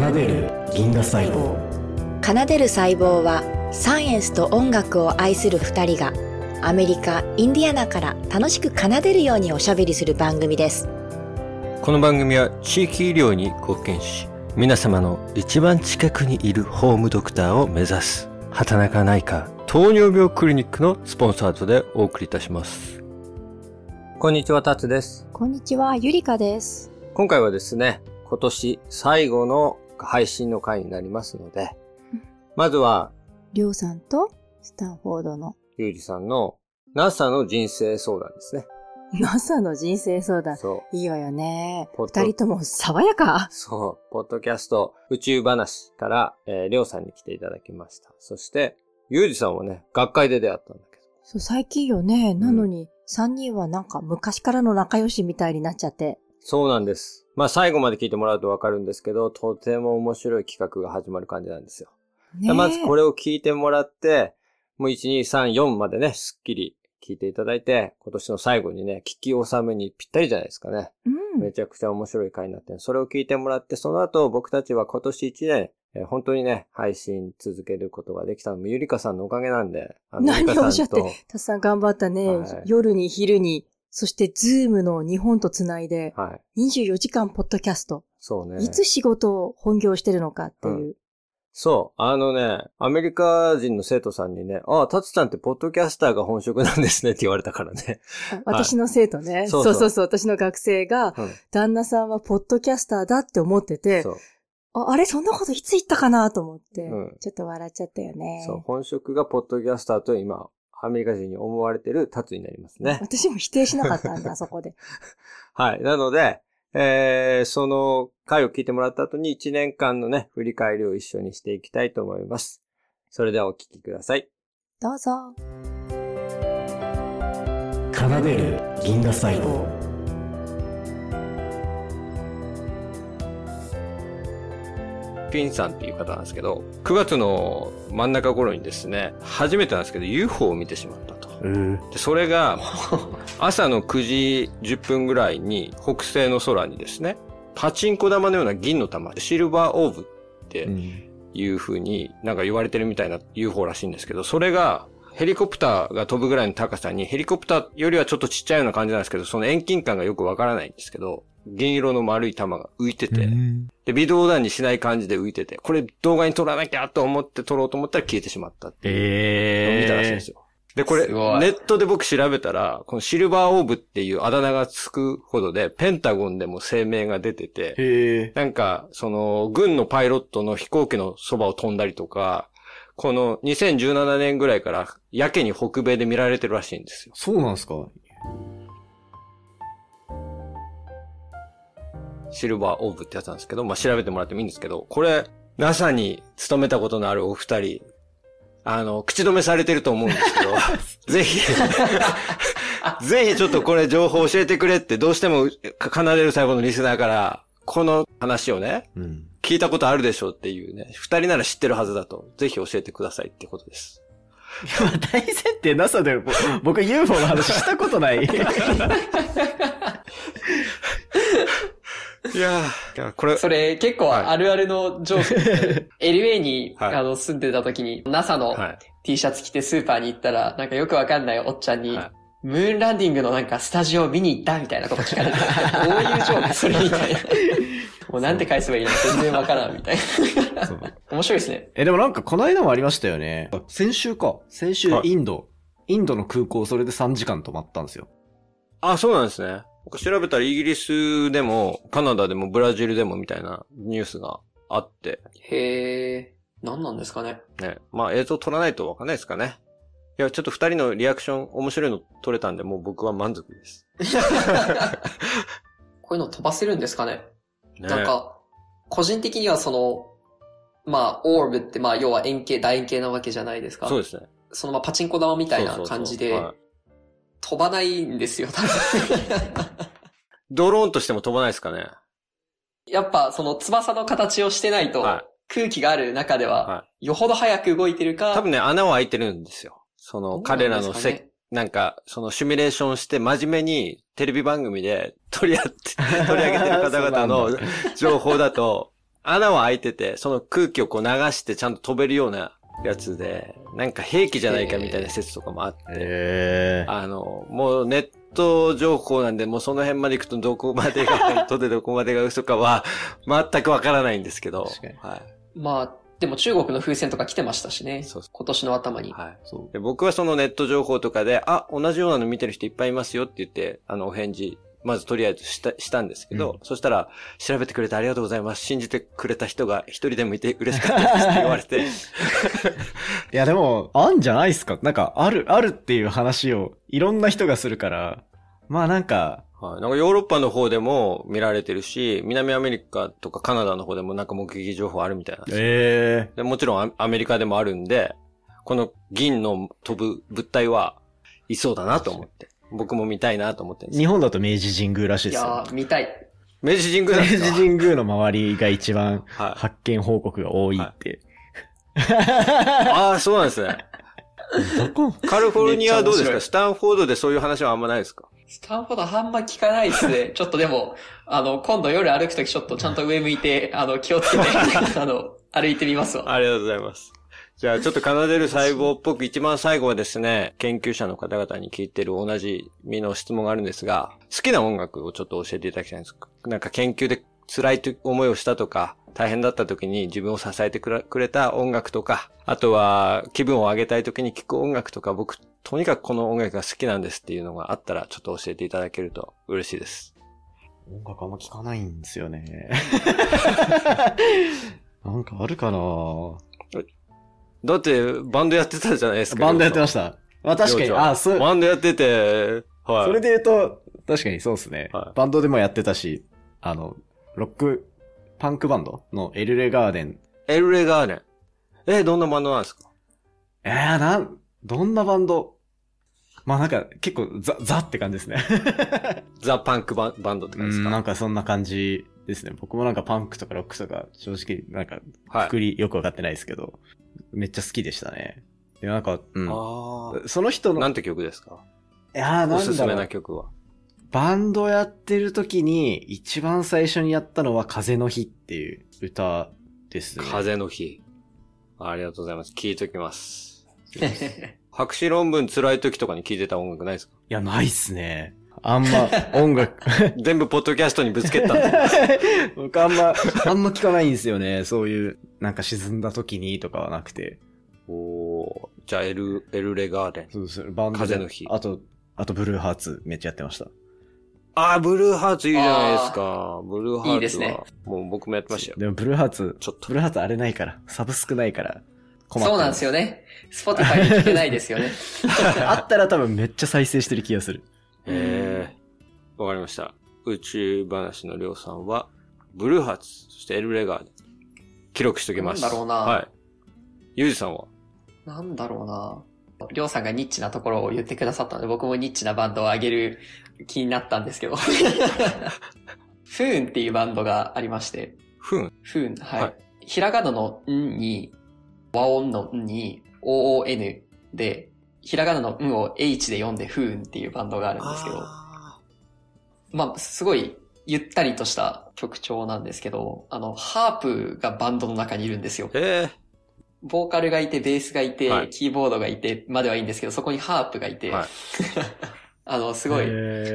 奏でる銀河細胞奏でる細胞はサイエンスと音楽を愛する二人がアメリカ・インディアナから楽しく奏でるようにおしゃべりする番組です。この番組は地域医療に貢献し、皆様の一番近くにいるホームドクターを目指す、畑中内科糖尿病クリニックのスポンサードでお送りいたします。こんにちは、タツです。こんにちは、ゆりかです。今回はですね、今年最後の配信の回になりますので、まずは、りょうさんとスタンフォードのゆうじさんの NASA の人生相談ですね。NASA の人生相談。そう。いいわよね。二人とも爽やか。そう、ポッドキャスト宇宙話から、えー、りょうさんに来ていただきました。そして、ゆうじさんはね、学会で出会ったんだけど。そう、最近よね。なのに、三人はなんか昔からの仲良しみたいになっちゃって。そうなんです。まあ最後まで聞いてもらうとわかるんですけど、とても面白い企画が始まる感じなんですよ。ねえまずこれを聞いてもらって、もう1、2、3、4までね、すっきり聞いていただいて、今年の最後にね、聞き納めにぴったりじゃないですかね。うん。めちゃくちゃ面白い回になってるそれを聞いてもらって、その後僕たちは今年1年、えー本当にね、配信続けることができたのもゆりかさんのおかげなんで、あの何をおっしゃってたくさん頑張ったね。はい夜に昼に、そしてズームの日本とつないで、はい。24時間ポッドキャスト。そうね。いつ仕事を本業してるのかっていう。そう。あのね、アメリカ人の生徒さんにね、ああ、タツさんってポッドキャスターが本職なんですねって言われたからね。あ私の生徒ね。そそうそううそうそう。私の学生が、うん。旦那さんはポッドキャスターだって思ってて、そう。ああれ？そんなこといつ言ったかな？と思って、うんちょっと笑っちゃったよね。そう。本職がポッドキャスターと今、アメリカ人に思われてるタツになりますね。私も否定しなかったんだ、そこで。はい。なので、えー、その回を聞いてもらった後に1年間のね、振り返りを一緒にしていきたいと思います。それではお聞きください。どうぞ。奏でる銀河細胞ピンさんっていう方なんですけど、9月の真ん中頃にですね、初めてなんですけど UFO を見てしまったと。でそれが、朝の9時10分ぐらいに北西の空にですね、パチンコ玉のような銀の玉、シルバーオーブっていう風になんか言われてるみたいな UFO らしいんですけど、それがヘリコプターが飛ぶぐらいの高さに、ヘリコプターよりはちょっとちっちゃいような感じなんですけど、その遠近感がよくわからないんですけど、銀色の丸い玉が浮いてて、で、微動だにしない感じで浮いてて、これ動画に撮らなきゃと思って撮ろうと思ったら消えてしまったっていう。のを見たらしいんですよ。で、これ、ネットで僕調べたら、このシルバーオーブっていうあだ名がつくほどで、ペンタゴンでも声明が出てて。なんか、その、軍のパイロットの飛行機のそばを飛んだりとか、この2017年ぐらいから、やけに北米で見られてるらしいんですよ。そうなんすか？シルバーオーブってやつなんですけど、まあ、調べてもらってもいいんですけど、これ、NASA に勤めたことのあるお二人、あの、口止めされてると思うんですけど、ぜひ、ぜひちょっとこれ情報教えてくれって、どうしても、か奏でる細胞のリスナーから、この話をね、うん。聞いたことあるでしょうっていうね、二人なら知ってるはずだと、ぜひ教えてくださいってことです。いや、大前提 NASA でぼ僕 UFO の話したことない。いやー、いやこれ、それ結構あるあるのジョーク。LA に、はいあの住んでた時に NASA のはい。T シャツ着てスーパーに行ったら、なんかよくわかんないおっちゃんに、はいムーンランディングのなんかスタジオ見に行ったみたいなこと聞かれて、どういうジョークそれみたいな。もうなんて返せばいいの全然わからんみたいな。面白いですね。え、でもなんかこの間もありましたよね。先週か。先週はいインド。インドの空港それで3時間止まったんですよ。あ、そうなんですね。僕調べたらイギリスでも、カナダでもブラジルでもみたいなニュースがあって、へえ、何なんですかね。ね。まあ映像撮らないとわかんないですかね。いや、ちょっと二人のリアクション面白いの撮れたんで、もう僕は満足です。こういうの飛ばせるんですかね。ねなんか、個人的にはその、まあ、オーブってまあ、要は円形、楕円形なわけじゃないですか。そうですね。そのまあ、パチンコ玉みたいな感じでそうそうそうはい、飛ばないんですよ、多分。ドローンとしても飛ばないですかね？やっぱ、その翼の形をしてないと、は空気がある中では、はよほど早く動いてるか、多分ね、穴は開いてるんですよ。その、彼らのせ、なんか、そのシミュレーションして真面目にテレビ番組で取り合って、取り上げてる方々の情報だと、穴は開いてて、その空気をこう流してちゃんと飛べるようなやつで、なんか兵器じゃないかみたいな説とかもあって、ええあの、もうネット情報なんで、もうその辺まで行くとどこまでが本当でどこまでが嘘かは全くわからないんですけど、確かにはい。まあ、でも中国の風船とか来てましたしね。そうそ今年の頭に。はい。そう。で僕はそのネット情報とかで、あ、同じようなの見てる人いっぱいいますよって言って、あの、お返事、まずとりあえずした、したんですけど、うんそしたら、調べてくれてありがとうございます。信じてくれた人が一人でもいて嬉しかったですって言われて、いやでも、あんじゃないっすか？なんか、ある、あるっていう話を、いろんな人がするから、まあなんか、はい。なんかヨーロッパの方でも見られてるし、南アメリカとかカナダの方でもなんか目撃情報あるみたいなんですよ。えでもちろんアアメリカでもあるんで、この銀の飛ぶ物体はいそうだなと思って。僕も見たいなと思ってるんですよ。日本だと明治神宮らしいですよ。いやー、見たい。明治神宮なん明治ですか？神宮の周りが一番はい。発見報告が多いって。ああ、そうなんですね。どこ？カリフォルニアはどうですめっちゃ面白いかスタンフォードでそういう話はあんまないですか？スタンフォードあんま聞かないですね。ちょっとでも、あの、今度夜歩くときちょっとちゃんと上向いて、あの、気をつけて、あの、歩いてみますわ。ありがとうございます。じゃあちょっと奏でる細胞っぽく一番最後はですね、研究者の方々に聞いてる同じ身の質問があるんですが、好きな音楽をちょっと教えていただきたいんです。なんか研究で辛い思いをしたとか、大変だった時に自分を支えてくれた音楽とか、あとは気分を上げたい時に聴く音楽とか、僕、とにかくこの音楽が好きなんですっていうのがあったら、ちょっと教えていただけると嬉しいです。音楽あんま聞かないんですよね。なんかあるかな？だって、バンドやってたじゃないですか。バンドやってましした。まあ確かに、あ、あ、そう、バンドやってて、はい。それで言うと、確かにそうですね。はいバンドでもやってたし、あの、ロック、パンクバンドのエルレガーデン。エルレガーデン。え、どんなバンドなんですか？えー、なん、どんなバンド？まあなんか結構ザ、ザって感じですね。ザ・パンクバンバンドって感じですか？うんなんかそんな感じですね。僕もなんかパンクとかロックとか正直なんかはい。くくりよくわかってないですけど、めっちゃ好きでしたね。で、なんか、うん。あその人あ。の、ないんて曲ですか？やーなんおすすめな曲は。バンドやってる時に一番最初にやったのは風の日っていう歌ですね。風の日。ありがとうございます。聞いときます。博士論文辛い時とかに聞いてた音楽ないですか？いや、ないっすね。あんま音楽、全部ポッドキャストにぶつけた 僕あんま、あんま聞かないんですよね。そういう、なんか沈んだ時にとかはなくて。おーじゃあエル、エルレガーデン。そうですバンドで風の日あと、あとブルーハーツめっちゃやってました。あー、ブルーハーツいいじゃないですか。ブルーハーツは。いいですねもう僕もやってましたよ。でもブルーハーツ、ちょっとブルーハーツあれないから、サブスクないから、困そうなんですよね。スポティファイで聞けないですよね。あったら多分めっちゃ再生してる気がする。えー、わかりました。宇宙話のりょうさんは、ブルーハーツ、そしてエルレガーデン。記録しときます。なんだろうなはい。ゆうじさんは？なんだろうなりょうさんがニッチなところを言ってくださったので、僕もニッチなバンドを上げる気になったんですけど。フーンっていうバンドがありまして、ふん。フーン、はい。はいひらがなのんに、和音のんに、OON で、ひらがなのんを H で読んでフーンっていうバンドがあるんですけど、あまあ、すごいゆったりとした曲調なんですけど、あの、ハープがバンドの中にいるんですよー。えボーカルがいて、ベースがいて、はいキーボードがいて、まではいいんですけど、そこにハープがいて、はい あの、すごい、い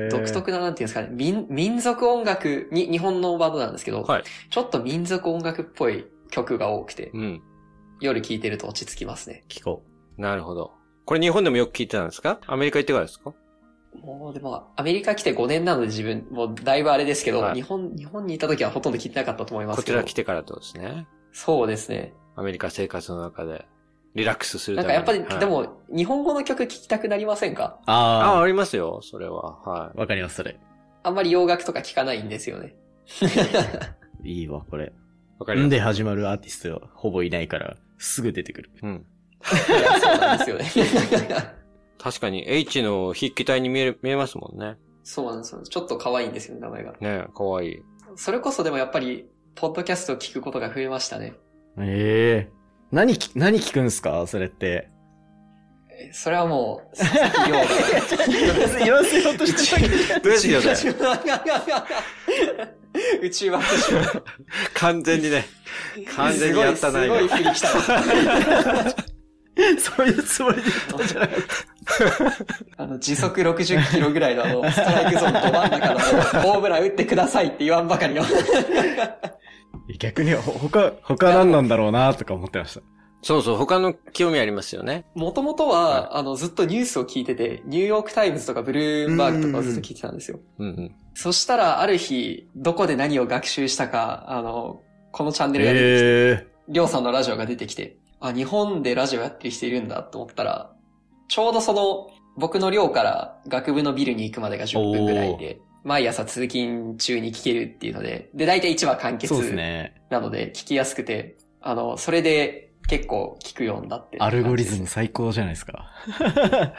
独特な、なんていうんですかね、民、民族音楽に、日本のバンドなんですけど、はいちょっと民族音楽っぽい曲が多くてー、、うん。夜聴いてると落ち着きますね。聞こなるほど。これ日本でもよく聞いてたんですか？アメリカ行ってからですか？もう、でも、アメリカ来て5年なので自分、もうだいぶあれですけど、はい日本、日本にいた時はほとんど聞いてなかったと思いますけど。こちら来てからってことですね。そうですね。アメリカ生活の中で、リラックスするために。なんかやっぱり、はいで、も、日本語の曲聴きたくなりませんか？う。ああ、あありますよ、それは。はあ、わかります、それ。あんまり洋楽とか聴かないんですよね。いいわ、これ。い。わかります。んで始まるアーティストほぼいないから、すぐ出てくる。うん。そうなんですよね。確かに H の筆記体に見える、見えますもんね。そうなんですよ。ちょっと可愛いんですよね、名前が。ねかわいい。それこそでもやっぱり、ポッドキャストを聞くことが増えましたね。ええ何き、何聞くんすか？それって。えそれはもう、佐々木亮が。言わせようとしてたけど。どうや ってください。宇宙。完全にね、完全にやったな、い、すごい振り来た。そういうつもりで言ったんじゃなかった。あの、時速60キロぐらいのあの、ストライクゾーンど真ん中のホームラン打ってくださいって言わんばかりの。逆に、ほ他、他何なんだろうなとか思ってました。そうそう、他の興味ありますよね。もともとは、あの、ずっとニュースを聞いてて、ニューヨークタイムズとかブルームバーグとかをずっと聞いてたんですよ。うんうん。そしたら、ある日、どこで何を学習したか、あの、このチャンネルが出てきて、えりょうさんのラジオが出てきて、あ、日本でラジオやってる人いるんだと思ったら、ちょうどその、僕の寮から学部のビルに行くまでが10分ぐらいで、毎朝通勤中に聞けるっていうので、で、大体1話完ー、結。なので聞きやすくて、あの、それで結構聞くようになって。アルゴリズム。最高じゃないですか。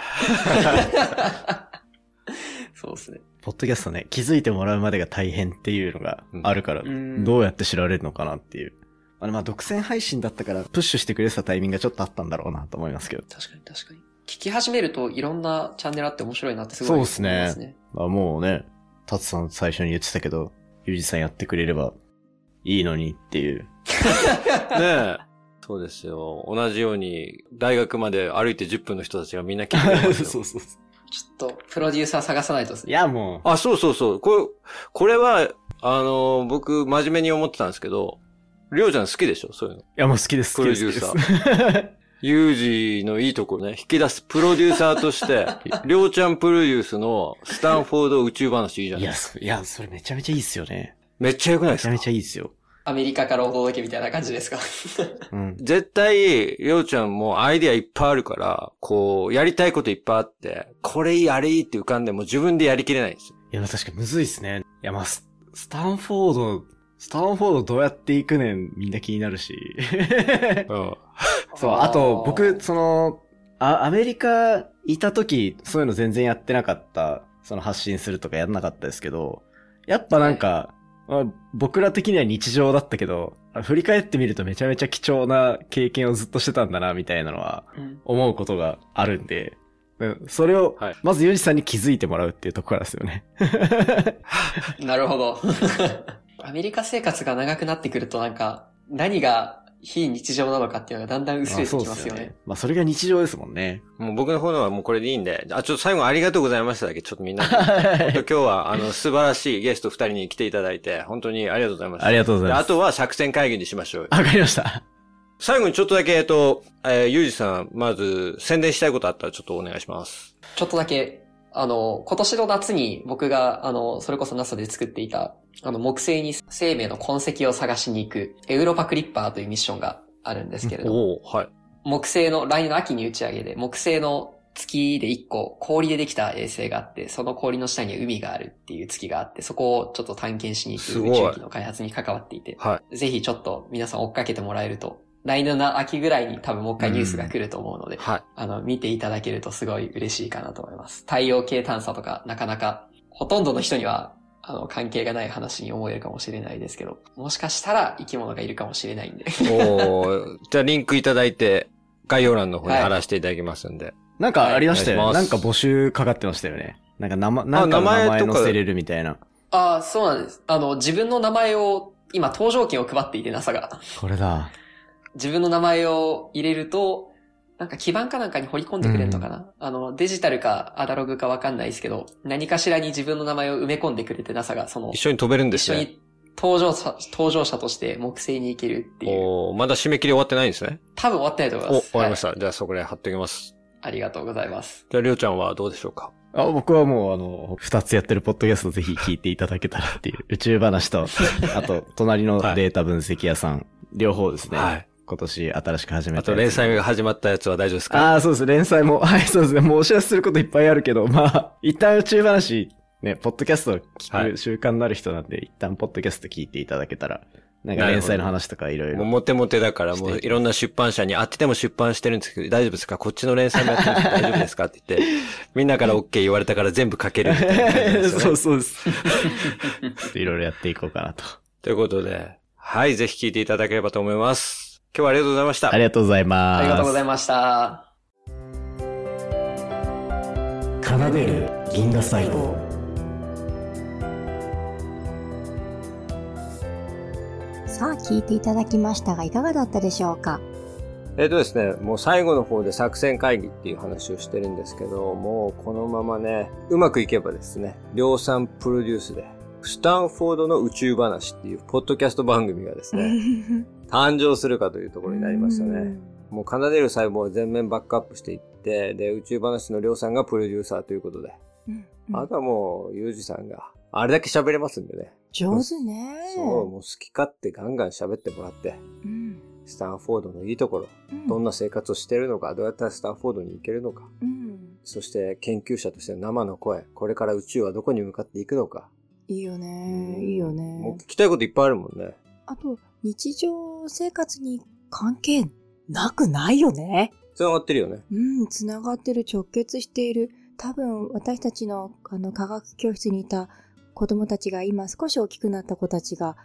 そうですね。ポッドキャストね、気づいてもらうまでが大変っていうのがあるから、うんどうやって知られるのかなっていう。あの、まあ、独占配信だったから、プッシュしてくれてたタイミングがちょっとあったんだろうなと思いますけど。確かに確かに。聞き始めるといろんなチャンネルあって面白いなってすごい思いますそうっね。まあ、もうね、タツさん最初に言ってたけど、ユージさんやってくれればいいのにっていう。ねえ。そうですよ。同じように、大学まで歩いて10分の人たちがみんな聞いてくれますよ そうそうそちょっと、プロデューサー探さないとですう。いね。や、もう、あ、そうそうそう。これ、これは、あの、僕、真面目に思ってたんですけど、りょうちゃん好きでしょ？そういうの。いや、もう好きです、好きです。プロデューサ好きです ユージのいいところね、引き出すプロデューサーとして、りょうちゃんプロデュースのスタンフォード宇宙話いいじゃないそいや、それめちゃめちゃいいっすよね。めっちゃ良くないですか？めちゃめちゃいいっすよ。アメリカからお届けみたいな感じですか？うん。絶対、りょうちゃんもアイディアいっぱいあるから、こう、やりたいこといっぱいあって、これいい、あれいいって浮かんでも自分でやりきれないんですよ。いや、確かにむずいっすね。いや、まあ、ススタンフォード、スタンフォードどうやって行くねん、みんな気になるし。うん。そう、あと、僕、その、あ、アメリカいた時、そういうの全然やってなかった、その発信するとかやんなかったですけど、やっぱなんか、まあ僕ら的には日常だったけど、あ振り返ってみるとめちゃめちゃ貴重な経験をずっとしてたんだな、みたいなのは、うん思うことがあるんで、うんそれをはい、まずユージさんに気づいてもらうっていうところからですよね。なるほど。アメリカ生活が長くなってくるとなんか、何が非日常なのかっていうのがだんだん薄れてきますよね。まあ、それが日常ですもんね。もう僕の方のはもうこれでいいんで、あ、ちょっと最後ありがとうございましただけ、ちょっとみんな、本 当今日は、あの、素晴らしいゲスト二人に来ていただいて、本当にありがとうございました。ありがとうございます。であとは作戦会議にしましょう。わかりました。最後にちょっとだけ、えっと、えー、ゆうじさん、まず、宣伝したいことあったらちょっとお願いします。ちょっとだけ、あの、今年の夏に僕が、あの、それこそ NASA で作っていた、あの、木星に生命の痕跡を探しに行く、エウロパクリッパーというミッションがあるんですけれども、はい。木星の、来年の秋に打ち上げで、木星の月で一個氷でできた衛星があって、その氷の下には海があるっていう月があって、そこをちょっと探検しに行く宇宙機の開発に関わっていて、はぜひちょっと皆さん追っかけてもらえると、来年の秋ぐらいに多分もう一回ニュースが来ると思うので、はい。あの、見ていただけるとすごい嬉しいかなと思います。太陽系探査とか、なかなか、ほとんどの人には、あの、関係がない話に思えるかもしれないですけど、もしかしたら生き物がいるかもしれないんで。おーじゃあリンクいただいて、概要欄の方に貼らせていただきますんで。なんかありましたよね。はいないんか募集かかってましたよね。なんか名前、なんかの名前載せれるみたいな。ああ、そうなんです。あの、自分の名前を、今、搭乗券を配っていて、NASA が。これだ。自分の名前を入れると、なんか基盤かなんかに掘り込んでくれるのかな、あの、デジタルかアナログかわかんないですけど、何かしらに自分の名前を埋め込んでくれて NASA が、その一、緒に飛べるんで一緒すね。に搭乗者、搭乗者として木星に行けるっていう。おーまだ締め切り終わってないんですね。多分終わってないと思いお、ます。は終わりました。じゃあそこで貼っておきます。いありがとうございます。じゃありょうちゃんはどうでしょうか？あ僕はもうあの、二つやってるポッドキャストぜひ聞いていただけたらっていう、宇宙話と、あと、隣のデータ分析屋さん、両方ですね。はい。今年新しく始めたあと連載が始まったやつは大丈夫ですか？ああ、そうです。連載も、はい、そうですね。もうお知らせすることいっぱいあるけど、まあ、一旦宇宙話、ね、ポッドキャストをはい聞く習慣のある人なんで、一旦ポッドキャスト聞いていただけたら、なんか連載の話とかいろいろ。もうモテモテだから、もういろんな出版社に、あっちでも出版してるんですけど、大丈夫ですか？こっちの連載もやってるんです大丈夫ですか？って言って、みんなから OK 言われたから全部書けるねそうそうです。いろいろやっていこうかなと。ということで、はい、ぜひ聞いていただければと思います。今日はありがとうございました。ありがとうございます。ありがとうございました。奏でる銀河細胞さあ聞いていただきましたがいかがだったでしょうか？えっ、とですね、もう最後の方で作戦会議っていう話をしてるんですけど、もうこのままね、うまくいけばですね、量産プロデュースで、スタンフォードの宇宙話っていうポッドキャスト番組がですね、誕生するかというところになりましたね。もう奏でる細胞を全面バックアップしていって、で、宇宙話の量産がプロデューサーということで、うんあとはもう、ゆうじさんが、あれだけ喋れますんでね。上手ね。そう、もう好き勝手ガンガン喋ってもらって、うんスタンフォードのいいところ、うんどんな生活をしてるのか、どうやったらスタンフォードに行けるのか、うんそして研究者としての生の声、これから宇宙はどこに向かっていくのか。いいよね。うんいいよもうね。聞きたいこといっぱいあるもんね。あと、日常生活に関係なくないよね？繋がってるよね。うん、つながってる、直結している。多分、私たちの、あの、科学教室にいた子供たちが今少し大きくなった子たちが、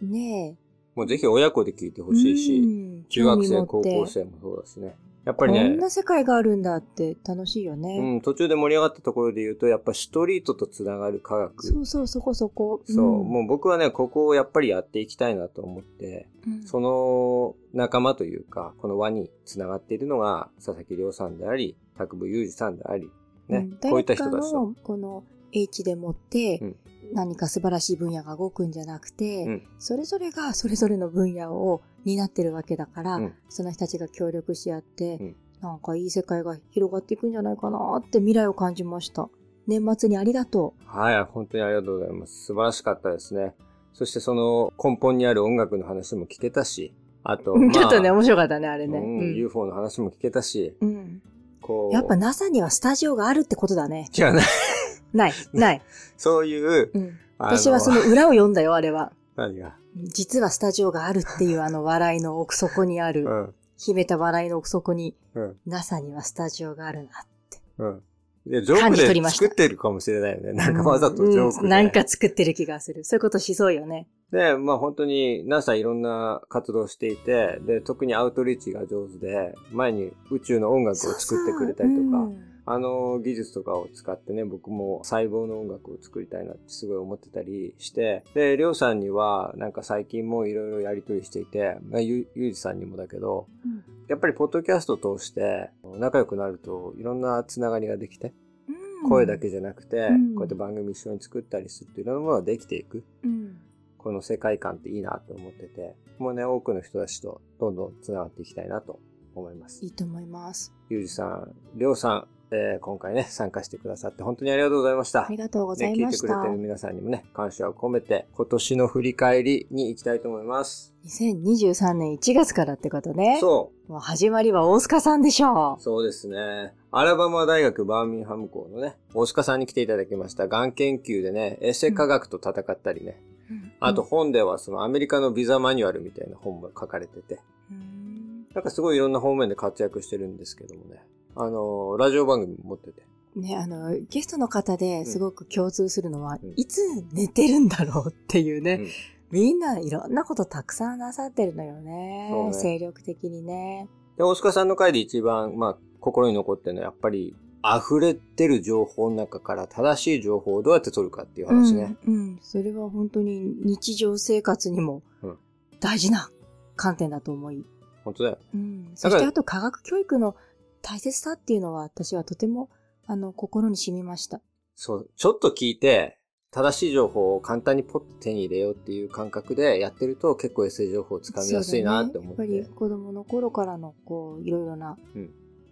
ねもうぜひ親子で聞いてえ。ほしいし、うん中学生、高校生もそうだしね。やっぱりねこん、な世界があるんだって楽しいようね。ん、途中で盛り上がったところで言うと、やっぱストリートとつながる科学。そうそう、そこそこ。そう、んもう僕はね、ここをやっぱりやっていきたいなと思って、うんその仲間というか、この輪につながっているのが、佐々木亮さんであり、拓部裕二さんであり、ね、うんこういった人たちと。この H でもって、うん何か素晴らしい分野が動くんじゃなくて、うんそれぞれが それぞれの分野を担ってるわけだから、うんその人たちが協力し合って、うんなんかいい世界が広がっていくんじゃないかなって未来を感じました。年末にありがとはい、本当にありがとうございます。素晴らしかったですね。そしてその根本にある音楽の話も聞けたし、あと、う。ちょっとね、まあ面白かったね、あれね。うんうん UFO の話も聞けたし、うんこう。やっぱ NASA にはスタジオがあるってことだね。違うね。ない、ない。そういう、うん、私はその裏を読んだよ、あれは。何が？実はスタジオがあるっていうあの笑いの奥底にある、うん。秘めた笑いの奥底に、うん。NASA にはスタジオがあるなって。うん。いや、ジョー感クで作ってるかもしれないよね。なんかわざとジョークで。うんなんか作ってる気がする。そういうことしそうよね。で、まあ本当に NASA いろんな活動をしていて、で、特にアウトリーチが上手で、前に宇宙の音楽を作ってくれたりとか、うんあの技術とかを使ってね、僕も細胞の音楽を作りたいなってすごい思ってたりして、で、りょうさんにはなんか最近もいろいろやりとりしていて、まあ、ゆゆうじさんにもだけど、うんやっぱりポッドキャストを通して仲良くなるといろんなつながりができて、うん声だけじゃなくて、うんこうやって番組一緒に作ったりするっていういろんなものができていく。うんこの世界観っていいなと思ってて、もうね、多くの人たちとどんどん繋がっていきたいなと思いますい。いと思います。ゆうじさん、りょうさん、えー今回ね、参加してくださって本当にありがとうございました。ありがとうござね、聞いいました。てくれてる皆さんにもね、感謝を込めて、今年の振り返りに行きたいと思います。2023年1月からってことね。そう。もう始まりは大塚さんでしょう。そうですね。アラバマ大学バーミンハム校のね、大塚さんに来ていただきました。がん研究でね、エセ科学と戦ったりね。あと、本ではそのアメリカのビザマニュアルみたいな本も書かれてて。うんなんかすごいいろんな方面で活躍してるんですけどもね。あの、ラジオ番組も持ってて。ね、あの、ゲストの方ですごく共通するのは、うんいつ寝てるんだろうっていうね、うんみんないろんなことたくさんなさってるのよね。ね精力的にね。で、大塚さんの回で一番、まあ、心に残ってるのはやっぱり、溢れてる情報の中から正しい情報をどうやって取るかっていう話ね。うん、うん。それは本当に日常生活にもうん大事な観点だと思い。本当だよ。うん。そしてあと科学教育の大切さっていうのは私はとてもあの心に染みました。そう、ちょっと聞いて、正しい情報を簡単にポッと手に入れようっていう感覚でやってると結構 SA 情報をつかみやすいなって思って。ねやっぱり子供の頃からのこういろいろなうん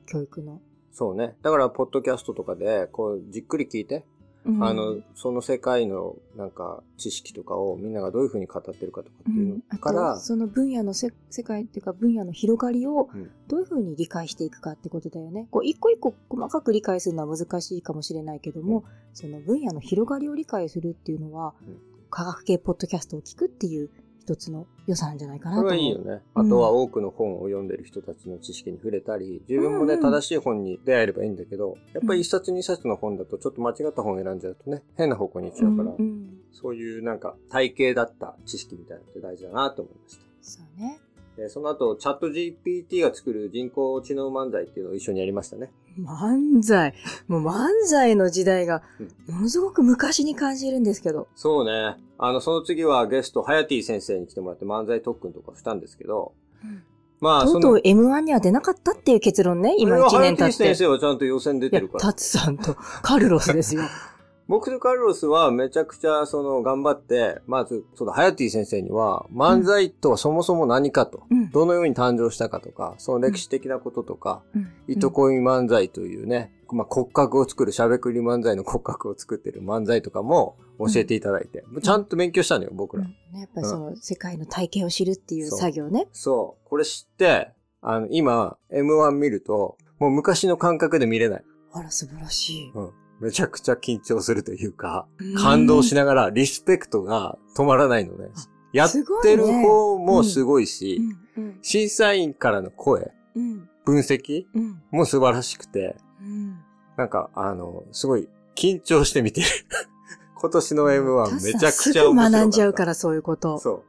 教育の。そうね。だから、ポッドキャストとかで、こう、じっくり聞いて、うん。あの、その世界の、なんか、知識とかをみんながどういうふうに語ってるかとかっていうのから、とその分野のせ世界っていうか分野の広がりをうん。どういうふうに理解していくかってことだよね。こう一個一個細かく理解するのは難しいかもしれないけども、その分野の広がりを理解するっていうのは、うん。科学系ポッドキャストを聞くっていう一つの良さなんじゃないかなとこ。れはいいよね。あとは多くの本を読んでる人たちの知識に触れたり、自分もね、うん正しい本に出会えればいいんだけど、やっぱり一冊二冊の本だとちょっと間違った本を選んじゃうとね、変な方向に行っちゃうから、そういうなんか体系だった知識みたいなのって大事だなと思いました。そうね。えーその後、チャット GPT が作る人工知能漫才っていうのを一緒にやりましたね。漫才？もう漫才の時代が、ものすごく昔に感じるんですけど。そうね。あの、その次はゲスト、ハヤティ先生に来てもらって漫才特訓とかしたんですけど、まあ、とうとう M1 には出なかったっていう結論ね、今1これはハヤ年経って。ティ先生はちゃんと予選出てる、から。タツさんとカルロスですよ。僕とカルロスはめちゃくちゃその頑張って、まず、そのハヤティ先生には漫才とはそもそも何かと、うん。どのように誕生したかとか、その歴史的なこととか、うん糸恋漫才というね、まあ、骨格を作る、しゃべくり漫才の骨格を作ってる漫才とかも教えていただいて、ちゃんと勉強したのよ、僕ら。うんねやっぱりその世界の体験を知るっていう作業ね。そう。これ知って、あの、今、M1 見ると、もう昔の感覚で見れない。あら、素晴らしい。めちゃくちゃ緊張するというか、感動しながらリスペクトが止まらないのね。やってる方もすごいし、審査員からの声、うん、分析うん、も素晴らしくて、うん。なんか、あの、すごい緊張して見てる。今年の M1 めちゃくちゃ面白かった。すぐ学んじゃうから、そういうこと。そう。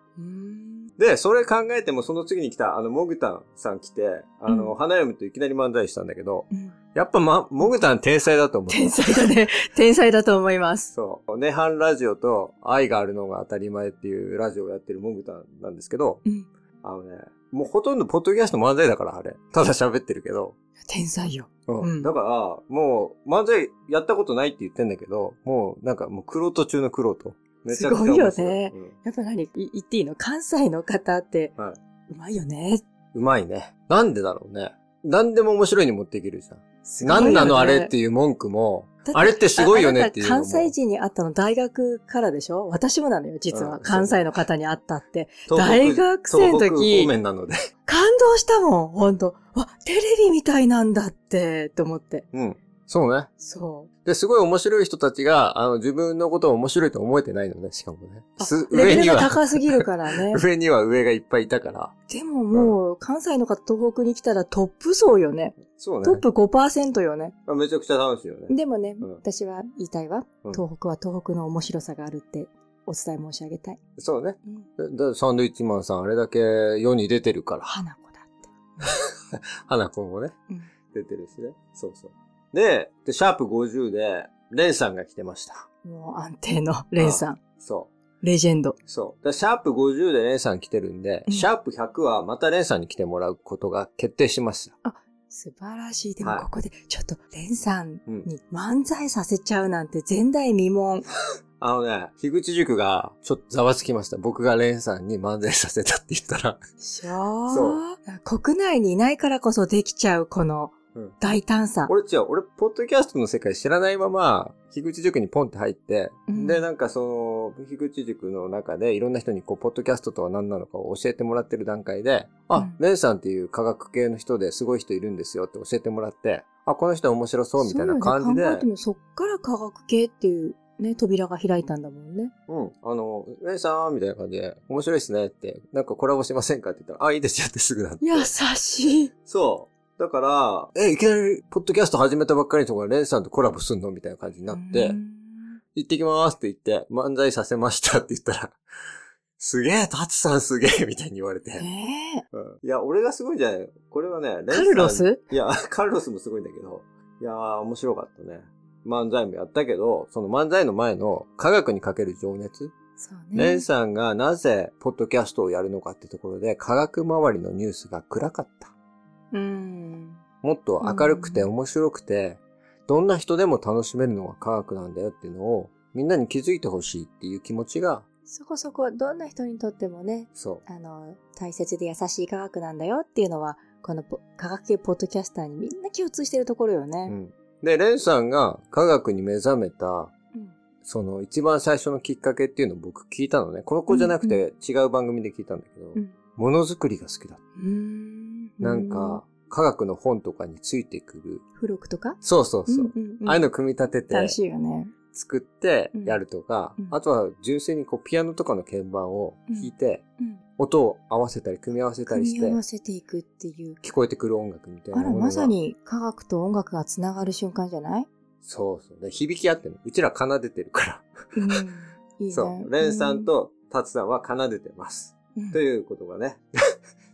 うんで、それ考えても、その次に来た、あの、モグタンさん来て、あの、うん花嫁といきなり漫才したんだけど、うんやっぱま、モグタン天才だと思う。天才だね。天才だと思います。そう。ネハンラジオと愛があるのが当たり前っていうラジオをやってるモグタンなんですけど、うん。あのね、もうほとんどポッドキャスト漫才だから、あれ。ただ喋ってるけど。天才よ。うんうんだから、もう漫才やったことないって言ってんだけど、もうなんかもう黒人中の黒人。めちゃくちゃすごいよねうんやっぱ何？い言っていいの？関西の方って、はうまいよね。うまいね。なんでだろうね。何でも面白いに持っていけるじゃん。すごいよね何なのあれっていう文句も、だあれってすごいよねっていう関西人に会ったの大学からでしょ？私もなのよ、実は。うん関西の方に会ったって。大学生の時東北方面なので。感動したもん、ほんと。わ、テレビみたいなんだって、と思って。うん。そうね。そで、すごい面白い人たちが、あの、自分のことを面白いと思えてないのね、しかもね。う。すレベルが高すぎるからね。上には上がいっぱいいたから。でももう、関西の方東北に来たらトップ層よね。そうね。トップ5%よね。あめちゃくちゃ楽しいよね。でもね、うん私は言いたいわ。うん東北は東北の面白さがあるってお伝え申し上げたい。そうね。うんサンドイッチマンさんあれだけ世に出てるから。花子だって。花子もね、うん出てるしね。そうそう。で、で、シャープ50で、レンさんが来てました。もう安定の レンさん。そう。レジェンド。そう。でシャープ50でレンさん来てるんで、うんシャープ100はまたレンさんに来てもらうことが決定しました。素晴らしい。でもはいここで、ちょっと、レンさんうんに漫才させちゃうなんて前代未聞。あのね、樋口塾がちょっとざわつきました。僕がレンさんに漫才させたって言ったら。でしょそ国内にいないからこそできちゃう、このうん大胆さ。俺違う、俺、ポッドキャストの世界知らないまま、樋口塾にポンって入って、うんで、なんかその、樋口塾の中でいろんな人にこう、ポッドキャストとは何なのかを教えてもらってる段階で、あうん、レンさんっていう科学系の人ですごい人いるんですよって教えてもらって、あ、この人面白そうみたいな感じで、そうよね、考えてみそっから科学系っていうね、扉が開いたんだもんね。うん、あの、レンさんみたいな感じで、面白いっすねって、なんかコラボしませんかって言ったら、あ、いいですよってすぐなって。優しい。そう。だから、え、いきなり、ポッドキャスト始めたばっかりの人がレンさんとコラボすんのみたいな感じになってう、ん行ってきますって言って、漫才させましたって言ったら、すげえ、タツさんすげえみたいに言われて。ねえうんいや、俺がすごいんじゃない？これはね、レンさんカルロス？いや、カルロスもすごいんだけど、いやー、面白かったね。漫才もやったけど、その漫才の前の科学にかける情熱、そうレンね。さんがなぜポッドキャストをやるのかってところで、科学周りのニュースが暗かった。うん。もっと明るくて面白くて、どんな人でも楽しめるのが科学なんだよっていうのを、みんなに気づいてほしいっていう気持ちが、そこそこ、どんな人にとってもね、そあの、大切で優しい科学なんだよっていうのは、このポ科学系ポッドキャスターにみんな共通してるところよう。うね。ん。で、レンさんが科学に目覚めた、うんその一番最初のきっかけっていうのを僕聞いたのね。この子じゃなくて違う番組で聞いたんだけど、うんものづくりが好きだ。うーん。なんか、科学の本とかについてくる。付録とか？そうそうそう。んんんああいうの組み立てて、楽しいよね。作ってやるとか、うんうんあとは純粋にこうピアノとかの鍵盤を弾いて、うん。音を合わせたり組み合わせたりして組み合わせていくっていう。聞こえてくる音楽みたいなあら、ものが。まさに科学と音楽がつながる瞬間じゃない？そうそう。で響き合ってるの。うちら奏でてるから。うん。いいね。そう。レンさんとタツさんは奏でてます。うん、ということがね、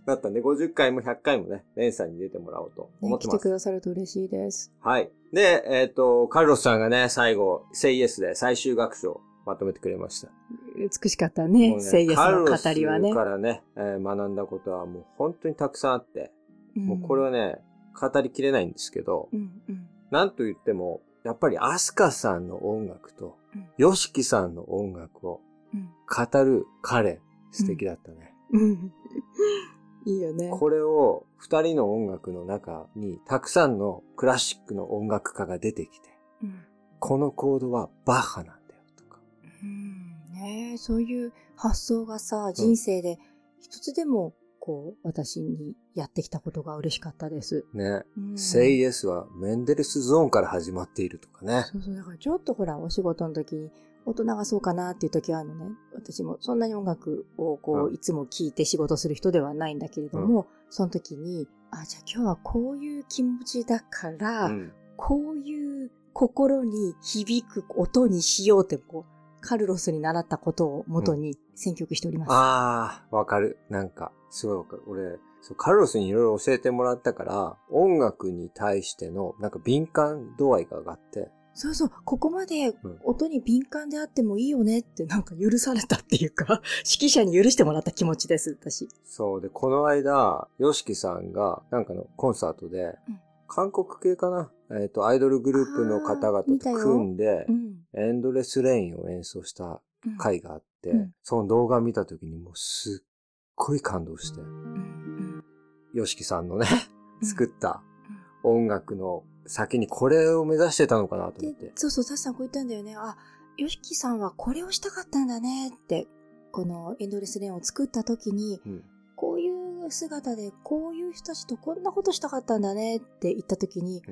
なったんで、50回も100回もね、レンさんに出てもらおうと思ってます。来てくださると嬉しいです。はい。で、えっ、と、カルロスさんがね、最後、セイエスで最終学章まとめてくれました。美しかったもね、うセイエスの語りはねス。からね、えー学んだことはもう本当にたくさんあって、もうこれは、はね、語りきれないんですけど、うんうんなんと言っても、やっぱりアスカさんの音楽とうん、ヨシキさんの音楽をうん語る彼、素敵だったね。うん。いいよね。これを二人の音楽の中にたくさんのクラシックの音楽家が出てきて、うんこのコードはバッハなんだよとか。うんねえそういう発想がさ、人生で一つでも、こう、私にやってきたことが嬉しかったです。ね。うんセイエスはメンデルスゾーンから始まっているとかね。そうそう、だからちょっとほら、お仕事の時に、大人がそうかなっていう時はあるのね。私もそんなに音楽をこう、うんいつも聴いて仕事する人ではないんだけれども、その時に、あ、じゃあ今日はこういう気持ちだから、うん。こういう心に響く音にしようって、こう、カルロスに習ったことを元に選曲しております。ああ、わかる。なんか、すごいわかる。俺、そうカルロスにいろいろ教えてもらったから、音楽に対しての、なんか敏感度合いが上がって、そうそう、ここまでん。音に敏感であってもいいよねってなんか許されたっていうか、指揮者に許してもらった気持ちです、私。そう。で、この間、ヨシキさんが、なんかのコンサートで、うん。韓国系かな？えっ、と、アイドルグループの方々と組んでう、ん。エンドレスレインを演奏したうん。回があって、うん。その動画見た時にもうすっごい感動して、うん。ヨシキさんのね、うん。作った音楽の先にこれを目指してたのかなと思って、。でそうそう、タシさんこう言ったんだよね。あ、ヨシキさんはこれをしたかったんだねって、このエンドレスレーンを作った時に、うんこういう姿で、こういう人たちとこんなことしたかったんだねって言った時に、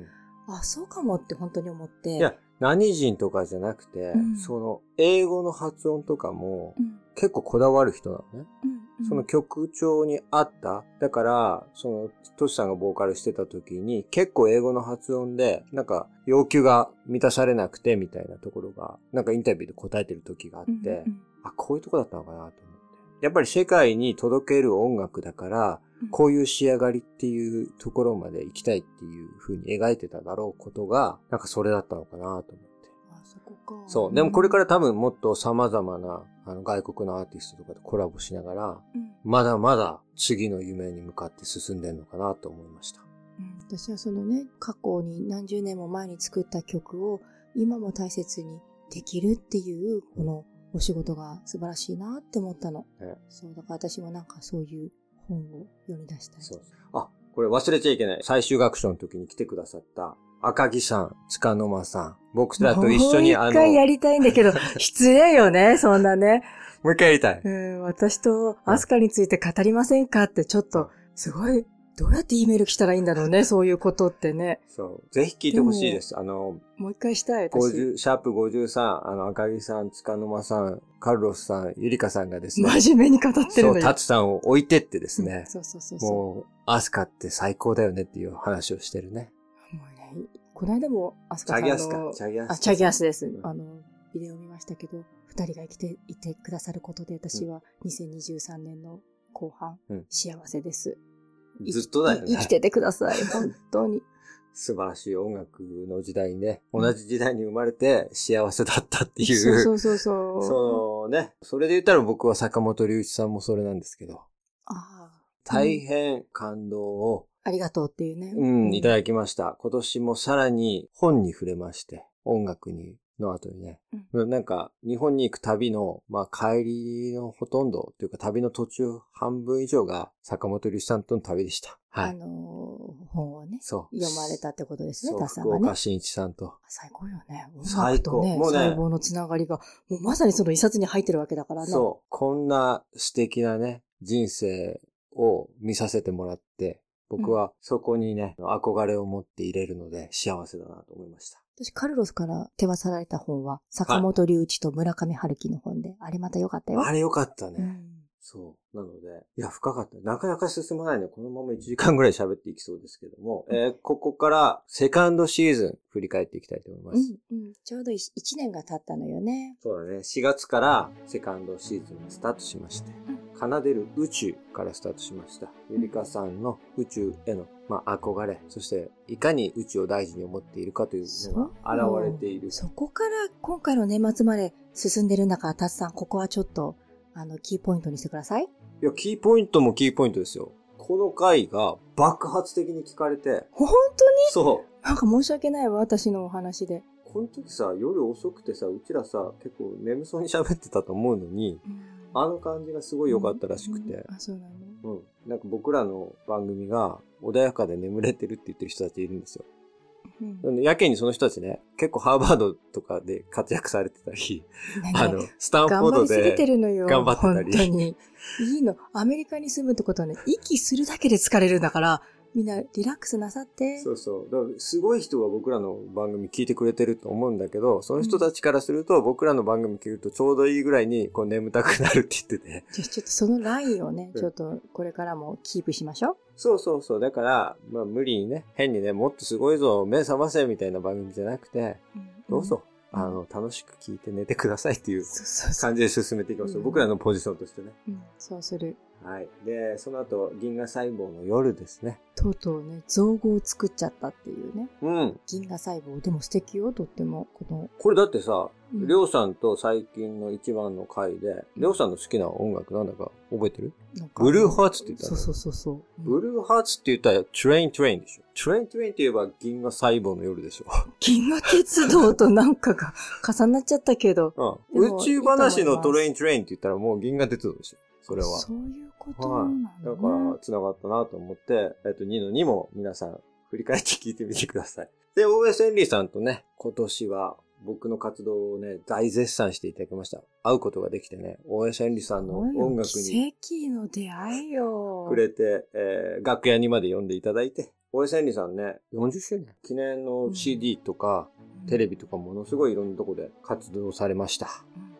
あ、そうかもって本当に思って。いや、何人とかじゃなくて、うんその、英語の発音とかもうん、結構こだわる人なのね。うんうんその曲調に合った。だから、その、トシさんがボーカルしてた時に、結構英語の発音で、なんか、要求が満たされなくて、みたいなところが、なんかインタビューで答えてる時があって、うんうんあ、こういうとこだったのかなと思って。やっぱり世界に届ける音楽だから、うんこういう仕上がりっていうところまで行きたいっていう風に描いてただろうことが、なんかそれだったのかなと思って。あそこか。そう。でもこれから多分もっと様々なあの外国のアーティストとかとコラボしながら、うんまだまだ次の夢に向かって進んでるのかなと思いました。うん私はそのね、過去に何十年も前に作った曲を今も大切にできるっていう、このお仕事が素晴らしいなって思ったの。ねそう、だから私もなんかそういう本を世に出したい。そう。あ、これ忘れちゃいけない。最終学章の時に来てくださった赤木さん、塚の間さん、僕らと一緒にあの、もう一回やりたいんだけど、失礼よね、そんなね。もう一回やりたい。うん、私とアスカについて語りませんかってちょっと、すごい、どうやって E メール来たらいいんだろうね、そういうことってね。そう。ぜひ聞いてほしいです。あの、もう一回したい、私。50、シャープ53、あの、赤木さん、塚の間さん、カルロスさん、ゆりかさんがですね、真面目に語ってるそう、のよ。タツさんを置いてってですうんね、そうそうそうそう。もう、アスカって最高だよねっていう話をしてるね。この間もアスカさんのチャギアスか。チャギアス。あ、チャギアスです。うんあの、ビデオ見ましたけど、二人が生きていてくださることで、私は2023年の後半、うん幸せです。いずっとだよね。い生きててください。本当に。素晴らしい音楽の時代にね、同じ時代に生まれて幸せだったっていう。そうそうそうそう。そうね。それで言ったら僕は坂本龍一さんもそれなんですけど、ああ。大変感動を、ありがとうっていうね。うん、いただきました。今年もさらに本に触れまして、音楽に、の後にね、なんか、日本に行く旅の、まあ、帰りのほとんど、というか旅の途中半分以上が坂本龍一さんとの旅でした。はい。あのー本をね、そう。読まれたってことですね、そう、タスさんがね福岡。真一さんと。最高よね。音最高ね、もうね細胞のつながりが、もうまさにその一冊に入ってるわけだからね。そう。こんな素敵なね、人生を見させてもらって、僕はそこにね、憧れを持って入れるので幸せだなと思いました。私、カルロスから手渡された本は、坂本龍一と村上春樹の本で、あれまた良かったよ。あれよかったね。うんそう。なので、いや、深かった。なかなか進まないね。このまま1時間ぐらい喋っていきそうですけども、えーここからセカンドシーズン振り返っていきたいと思います。うんうん。ちょうど1年が経ったのよね。そうだね。4月からセカンドシーズンがスタートしまして、奏でる宇宙からスタートしました。ゆりかさんの宇宙への、まあ、憧れ、そしていかに宇宙を大事に思っているかというのが現れている。そこから今回の年末まで進んでるんだから、たつさん、ここはちょっと、あの、キーポイントにしてください。いや、キーポイントもキーポイントですよ。この回が爆発的に聞かれて、本当に？そう。なんか申し訳ないわ、私のお話で。この時さ、夜遅くてさ、うちらさ、結構眠そうに喋ってたと思うのに、あの感じがすごい良かったらしくて、あ、そうなの？うん。なんか僕らの番組が穏やかで眠れてるって言ってる人たちいるんですよ。うんやけにその人たちね、結構ハーバードとかで活躍されてたり、あの、スタンフォードで、るのよ。頑張ってたり本当に。いいの。アメリカに住むってことはね、息するだけで疲れるんだから、みんなリラックスなさって。そうそう。だからすごい人が僕らの番組聞いてくれてると思うんだけど、その人たちからすると僕らの番組聞くとちょうどいいぐらいにこう眠たくなるって言ってて。じゃあちょっとそのラインをね、うんちょっとこれからもキープしましょう。そうそうそう。だから、まあ無理にね、変にね、もっとすごいぞ、目覚ませみたいな番組じゃなくて、どうぞ、うんあの、楽しく聞いて寝てくださいっていう。感じで進めていきますよ。うん僕らのポジションとしてね。うん、そうする。はい。で、その後、銀河細胞の夜ですね。とうとうね、造語を作っちゃったっていうね。うん。銀河細胞。でも素敵よ、とっても。この、これだってさ、うんりょうさんと最近の一番の回で、りょうさんの好きな音楽なんだか覚えてる？ブルーハーツって言ったのそうそうそうそう。ブルーハーツって言ったら、トレイントレインでしょ。トレイントレインって言えば銀河細胞の夜でしょ。銀河鉄道となんかが重なっちゃったけど。うん。宇宙話のトレイントレインって言ったらもう銀河鉄道でしょ。それは。そういうことはなんい。だ、ね。だから、繋がったなと思って、えっと、2の2も皆さん、振り返って聞いてみてください。で、エンリーさんとね、今年は僕の活動をね、大絶賛していただきました。会うことができてね、エンリーさんの音楽に奇跡の出会いよ。くれて、えー楽屋にまで呼んでいただいて、エンリーさんね、40周年記念の CD とか、テレビとかものすごいいろんなとこで活動されました。うん。うん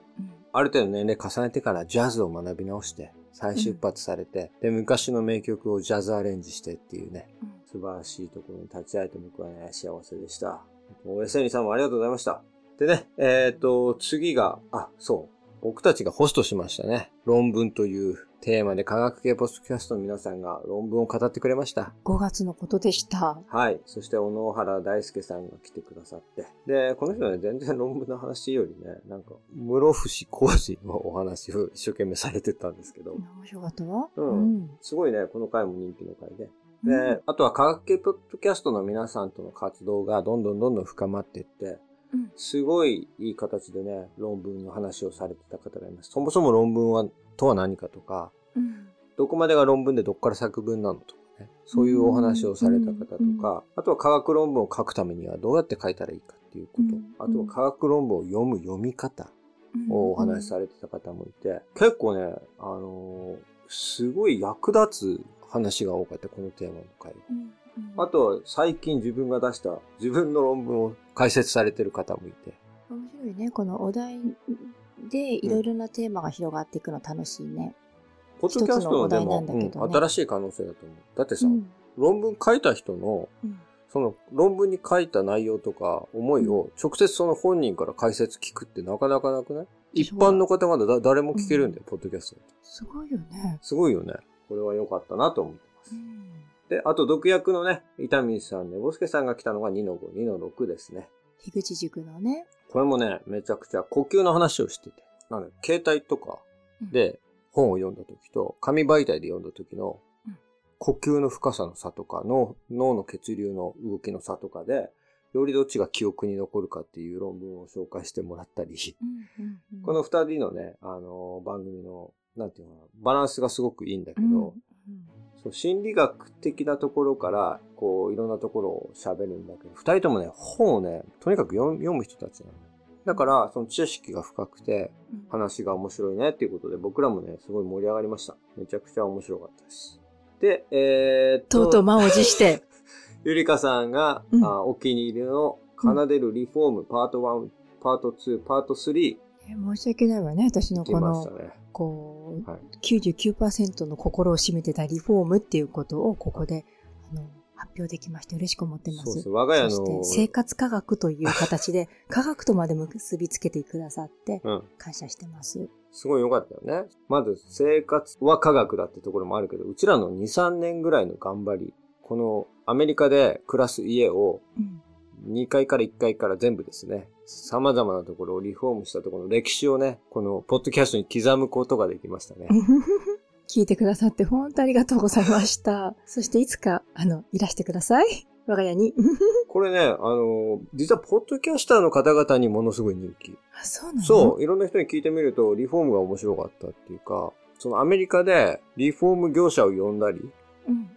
ある程度年齢重ねてからジャズを学び直して、再出発されて、で、昔の名曲をジャズアレンジしてっていうね、うん素晴らしいところに立ち会えて僕はね、幸せでした。大江千里さんもありがとうございました。でね、えっ、と、次が、あ、そう。僕たちがホストしましたね。論文というテーマで科学系ポストキャストの皆さんが論文を語ってくれました。5月のことでした。はい。そして、小野原大輔さんが来てくださって。で、この人ね、全然論文の話よりね、なんか、室伏浩二のお話を一生懸命されてたんですけど、面白かったわ。うんすごいね、この回も人気の回で。で、うんあとは科学系ポッドキャストの皆さんとの活動がどんどんどんどん深まっていって、うんすごいいい形でね、論文の話をされてた方がいます。そもそも論文は、とは何かとか、うん。どこまでが論文でどこから作文なのとかね。そういうお話をされた方とうんか、あとは科学論文を書くためにはどうやって書いたらいいかっていうことうん、あとは科学論文を読む読み方うんをお話しされてた方もいて、結構ね、あのーすごい役立つ話が多かった、このテーマの回。うんうんあとは最近自分が出した自分の論文を解説されてる方もいて、面白いね。このお題でいろいろなテーマが広がっていくの楽しいね。ポッドキャストのでも、一つのお題なんだけどねうん新しい可能性だと思う。だってさ、うん論文書いた人の、うんその論文に書いた内容とか思いを直接その本人から解説聞くってなかなかなくない？一般の方まだだ誰も聞けるんだよ、ポッドキャスト。すごいよね。すごいよね。これは良かったなと思ってますう。んで、あと、毒薬のね、伊丹さん、ねぼすけさんが来たのが2の5、2の6ですね。樋口塾のね。これもね、めちゃくちゃ呼吸の話をしてて。なので、携帯とかで本を読んだ時と、紙媒体で読んだ時のうん、呼吸の深さの差とか、脳、脳の血流の動きの差とかで、よりどっちが記憶に残るかっていう論文を紹介してもらったり、うんうんうんこの二人のね、あの番組の、なんていうのかな、バランスがすごくいいんだけど、うんうんそう心理学的なところから、こう、いろんなところを喋るんだけど、二人ともね、本をね、とにかく読む人たちなの。だから、その知識が深くて、うん話が面白いねっていうことで、僕らもね、すごい盛り上がりました。めちゃくちゃ面白かったです。で、えー、っとうとう満を持して。ゆりかさんが、うんあお気に入りの奏でるリフォームパート1、パート2、パート3え申し訳ないわね、私の来このましたね。こう、はい99%の心を占めてたリフォームっていうことをここで、あの、発表できまして嬉しく思ってます。そうです。我が家その、して生活科学という形で科学とまで結びつけてくださってうん。感謝してます。すごい良かったよね。まず、生活は科学だってところもあるけど、うちらの2、3年ぐらいの頑張り、このアメリカで暮らす家をうん。2階から1階から全部ですね、様々なところをリフォームしたところの歴史をね、このポッドキャストに刻むことができましたね。聞いてくださって本当ありがとうございました。そしていつか、あの、いらしてください。我が家に。これね、あの、実はポッドキャスターの方々にものすごい人気。あ、そうなの？そう、いろんな人に聞いてみると、リフォームが面白かったっていうか、そのアメリカでリフォーム業者を呼んだり、うん。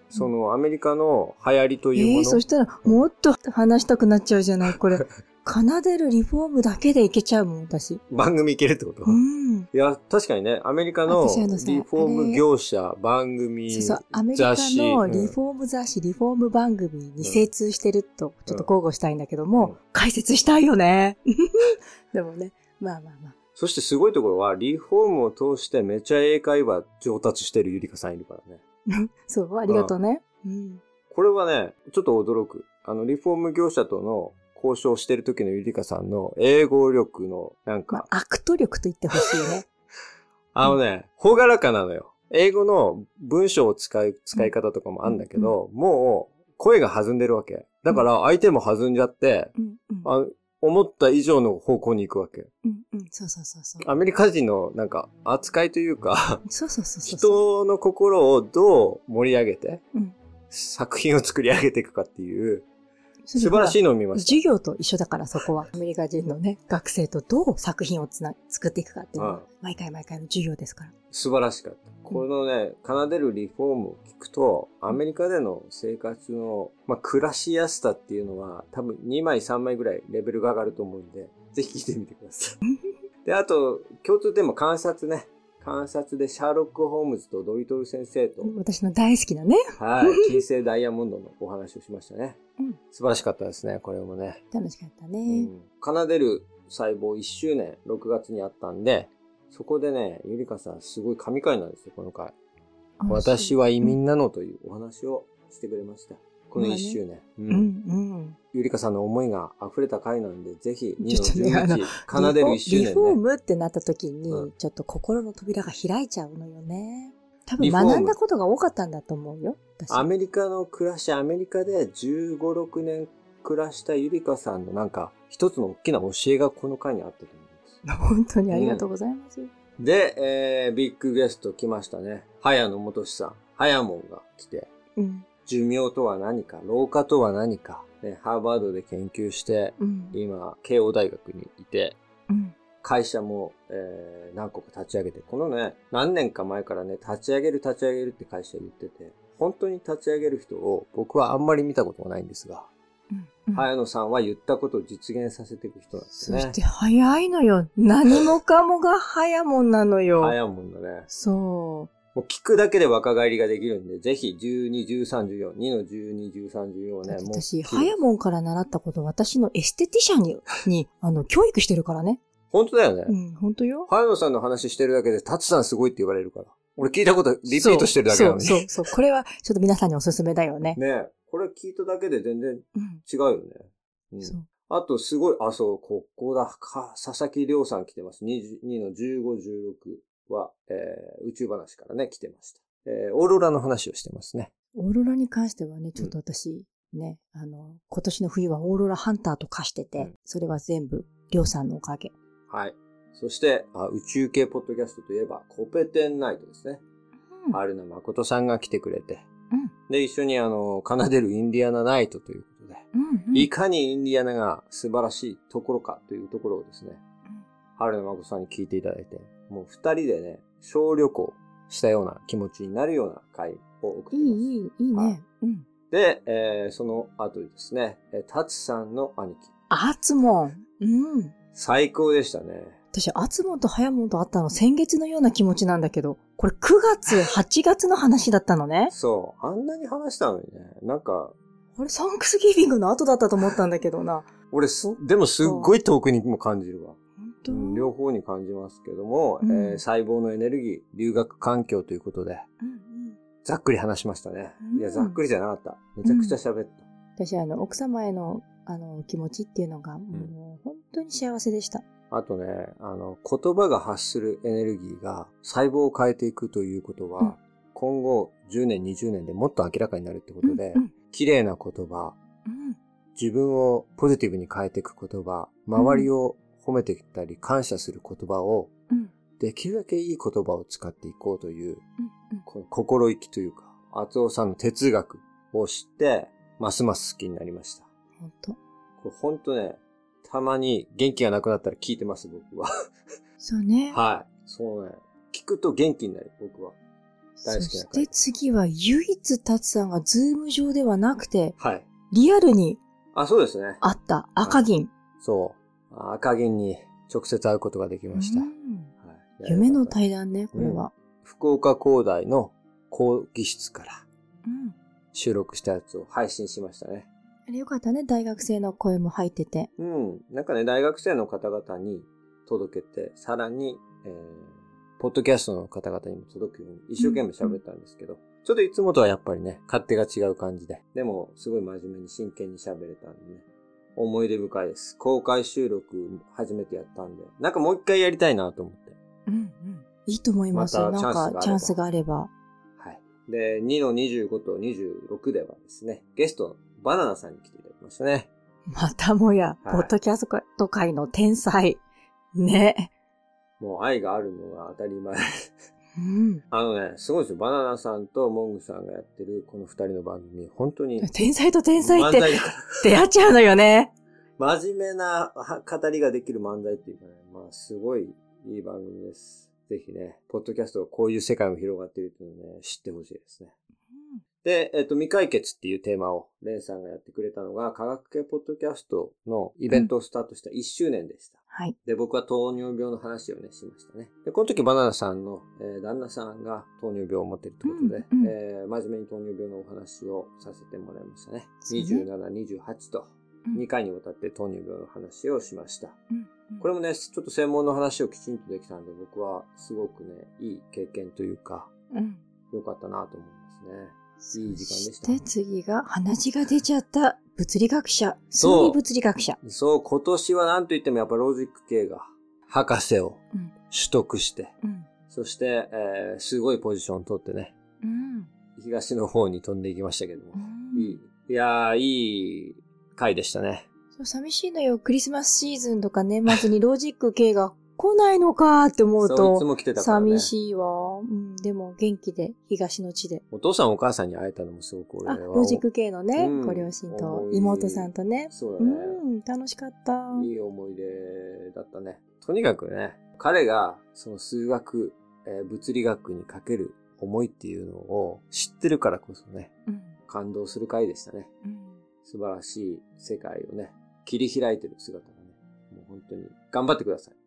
そのアメリカの流行りというもの？えー、そしたら、もっと話したくなっちゃうじゃない、これ。奏でるリフォームだけでいけちゃうもん、私。番組いけるってこと、うん。いや、確かにね、アメリカのリフォーム業者、番組、そうそう、アメリカのリフォーム雑誌、リフォーム番組に精通してると、ちょっと交互したいんだけども、うん解説したいよね。でもね、まあまあまあ。そしてすごいところは、リフォームを通してめちゃ英会話上達してるゆりかさんいるからね。そう、ありがとうね。うん。これはね、ちょっと驚く。あの、リフォーム業者との交渉してる時のゆりかさんの英語力の、なんまか、あ、アクト力と言ってほしいね。あのね、ほがらかなのよ。英語の文章を使い、使い方とかもあるんだけど、もう声が弾んでるわけ。だから相手も弾んじゃって、うん、うん。あ思った以上の方向に行くわけ。うん、うん。そうそうそうそう。アメリカ人のなんか扱いというか、そうそうそうそう。人の心をどう盛り上げて、うん作品を作り上げていくかっていう、素素晴らしいのを見ました。授業と一緒だから、そこは。アメリカ人のね、学生とどう作品をつな、作っていくかっていうのはうん、毎回毎回の授業ですから。素晴らしかった。このね、奏でるリフォームを聞くと、アメリカでの生活の、まあ、暮らしやすさっていうのは、多分2枚3枚ぐらいレベルが上がると思うんで、ぜひ聞いてみてください。で、あと、共通点も観察ね。観察でシャーロック・ホームズとドリトル先生と、私の大好きなね。はい、金星ダイヤモンドのお話をしましたね。うん素晴らしかったですね、これもね。楽しかったうね。ん奏でる細胞1周年6月にあったんで、そこでね、ゆりかさんすごい神回なんですよ、この回。私は移民なのというお話をしてくれました。この1周年。ううん、うん。ゆりかさんの思いが溢れた回なんで、ぜひ2ちょっとねあのの11奏でる1周リフォー年ね。ムってなった時に、うんちょっと心の扉が開いちゃうのよね。多分学んだことが多かったんだと思うよ。私アメリカの暮らし、アメリカで15、6年暮らしたゆりかさんのなんか、一つの大きな教えがこの回にあったと思います。本当にありがとうございます。で、えー、ビッグゲスト来ましたね。早野元さん。早門が来て、うん。寿命とは何か、老化とは何か、ね、ハーバードで研究して、うん。今、慶応大学にいて、うん。会社も、えー、何個か立ち上げて、このね、何年か前からね、立ち上げる立ち上げるって会社言ってて、本当に立ち上げる人を僕はあんまり見たことがないんですが、うん。早野さんは言ったことを実現させていく人なんですねそし。て早いのよ。何もかもが早もんなのよ。早いもんだね。そもう聞くだけで若返りができるんで、ぜひ12、13、14、2の12、13、14う。ね、もう。私、早もんから習ったこと、私のエステティシャンに、に、あの、教育してるからね。本当だよね。うん、本当よ。早野さんの話してるだけで、タツさんすごいって言われるから。俺聞いたことリピートしてるだけなのに。そう、そう、そう。これは、ちょっと皆さんにおすすめだよね。ねえこれ聞いただけで全然うん。違うよね。うんそう。あと、すごい、あ、そう、ここだ。か、佐々木亮さん来てます。2, 2の15、16は、えー宇宙話からね、来てました。えーオーロラの話をしてますね。オーロラに関してはね、ちょっと私、ね、あの、今年の冬はオーロラハンターと化してて、うんそれは全部、りょうさんのおかげ。はい。そして、あ宇宙系ポッドキャストといえば、コペテンナイトですね。うん春名誠さんが来てくれて。うんで、一緒にあの、奏でるインディアナナイトということで、うん、うん。いかにインディアナが素晴らしいところかというところをですね、春名誠さんに聞いていただいて、もう二人でね、小旅行したような気持ちになるような回を送っています。い、いい、いいはいね。うん。で、えーその後にですね、えータツさんの兄貴。アーツモン。うん。最高でしたね。私、アツモンとハヤモンと会ったの先月のような気持ちなんだけど、これ9月、8月の話だったのね。そう。あんなに話したのにね。なんか、あれ、サンクスギビングの後だったと思ったんだけどな。俺す、でもすっごい遠くにも感じるわ。両方に感じますけども、うんえー細胞のエネルギー、留学環境ということで、うんうんざっくり話しましたね。うんいや、ざっくりじゃなかった。めちゃくちゃ喋った。私、あの、奥様への、あの、気持ちっていうのが、もう、本当に幸せでした。あとね、あの、言葉が発するエネルギーが細胞を変えていくということは、うん今後10年、20年でもっと明らかになるってことで、うんうん綺麗な言葉、うん自分をポジティブに変えていく言葉、周りを褒めてきたり感謝する言葉を、うんできるだけいい言葉を使っていこうという、うんうんこの心意気というか、厚尾さんの哲学を知って、ますます好きになりました。本当これほんとね、たまに元気がなくなったら聞いてます、僕は。そうね。はい。そうね。聞くと元気になる、僕は。大好きな回そして次は、唯一タツさんがズーム上ではなくて、はい。リアルにあ、そうですね。会った赤銀。そう。あ赤銀に直接会うことができました。うんはい、夢の対談ね、これは。福岡工大の講義室からうん。収録したやつを配信しましたね。あれよかったね、大学生の声も入ってて。うん。なんかね、大学生の方々に届けて、さらに、えー、ポッドキャストの方々にも届くように一生懸命喋ったんですけど、ちょっといつもとはやっぱりね、勝手が違う感じで。でも、すごい真面目に真剣に喋れたんでね。思い出深いです。公開収録初めてやったんで。なんかもう一回やりたいなと思って。うんうん。いいと思いますよ。なんか、チャンスがあれば。はい。で、2の25と26ではですね、ゲストのバナナさんに来ていただきましたね。またもや、はいポッドキャスト界の天才。ね。もう愛があるのが当たり前。うん。あのね、すごいですよ。バナナさんとモングさんがやってるこの二人の番組、本当に。天才と天才って出会っちゃうのよね。真面目なは語りができる漫才っていうかね、まあすごいいい番組です。ぜひね、ポッドキャストこういう世界も広がっているっていうのをね、知ってほしいですね。で、えっ、と、未解決っていうテーマを、レンさんがやってくれたのが、科学系ポッドキャストのイベントをスタートした1周年でした。はい。で、僕は糖尿病の話をね、しましたね。で、この時バナナさんの、えー旦那さんが糖尿病を持っているということで、うんうんえー真面目に糖尿病のお話をさせてもらいましたね。そうね27、28と、うん2回にわたって糖尿病の話をしました。うんこれもね、ちょっと専門の話をきちんとできたんで、僕はすごくね、いい経験というか、うん。良かったなと思いますね。いい時間でしたそして次が、鼻血が出ちゃった物理学者。そう物理学者。そう、今年は何と言ってもやっぱロジック系が、博士をうん。取得して、うん。そして、えーすごいポジションを取ってね、うん。東の方に飛んでいきましたけども。うんいい。いやー、いい回でしたね。そう寂しいのよ。クリスマスシーズンとか年末にロジック系が来ないのかって思うと、も来てたからね。寂しいわ。うん。でも元気で、東の地で。お父さんお母さんに会えたのもすごく俺あ、は。ロジック系のね、うんご両親と妹さんとね。うそうだね。ん、楽しかった。いい思い出だったね。とにかくね、彼がその数学、えー物理学にかける思いっていうのを知ってるからこそね、うん。感動する回でしたね。うん。素晴らしい世界をね、切り開いてる姿がね、もう本当に頑張ってくださいうん。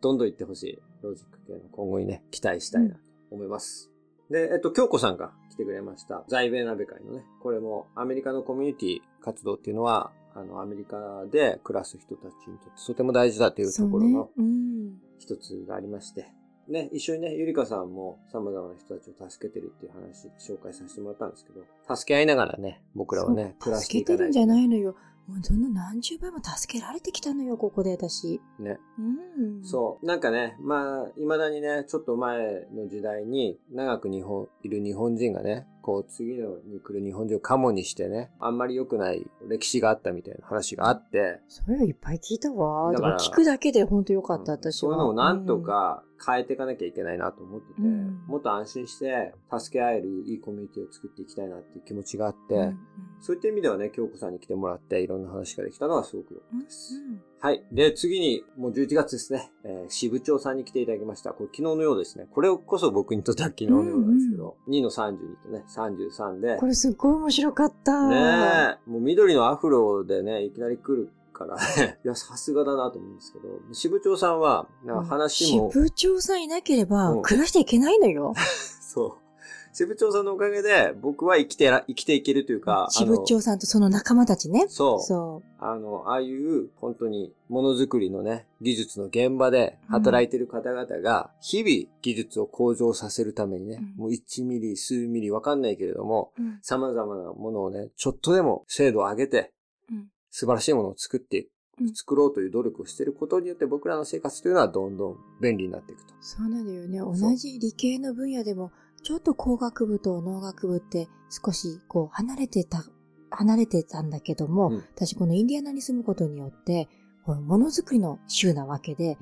どんどん行ってほしい。ロジック系の今後にね、期待したいなと思います。で、えっと、京子さんが来てくれました。在米鍋会のね、これもアメリカのコミュニティ活動っていうのは、あの、アメリカで暮らす人たちにとってとても大事だというところの。うん。一つがありまして、ね、一緒にね、ゆりかさんも様々な人たちを助けてるっていう話、紹介させてもらったんですけど、助け合いながらね、僕らはね、暮らしていかない助けてるんじゃないのよ。もうどんどん何十倍も助けられてきたのよ、ここで私。ね。うん。そう。なんかね、まあ、未だにね、ちょっと前の時代に、長く日本、いる日本人がね、こう、次のに来る日本人をカモにしてね、あんまり良くない歴史があったみたいな話があって、それはいっぱい聞いたわ。だから聞くだけで本当よかった、私は。そういうのをなんとか変えていかなきゃいけないなと思ってて、うんもっと安心して、助け合えるいいコミュニティを作っていきたいなっていう気持ちがあって、うん、うんそういった意味ではね、京子さんに来てもらって、いろんな話ができたのはすごく良かったです。うんはい。で、次に、もう11月ですね、えー支部長さんに来ていただきました。これ昨日のようですね。これこそ僕にとっては昨日のようなんですけど、2の32とね、33で、これすっごい面白かった。ねえ、もう緑のアフロでね、いきなり来るからね、いや、さすがだなと思うんですけど、支部長さんは、なんか話も、支部長さんいなければうん暮らしていけないのよ。そう。支部長さんのおかげで、僕は生きてら、生きていけるというか、支部長さんとその仲間たちね。そう。そあの、ああいう、本当に、ものづくりのね、技術の現場で働いてる方々が、日々技術を向上させるためにね、うんもう1ミリ、数ミリわかんないけれども、う。うん。様々なものをね、ちょっとでも精度を上げて、うん素晴らしいものを作っていく、うん作ろうという努力をしていることによって僕らの生活というのはどんどん便利になっていくと。そうなんだよね。同じ理系の分野でも、ちょっと工学部と農学部って少しこう離れてた、離れてたんだけども、うん私このインディアナに住むことによって、ものづくりの州なわけで、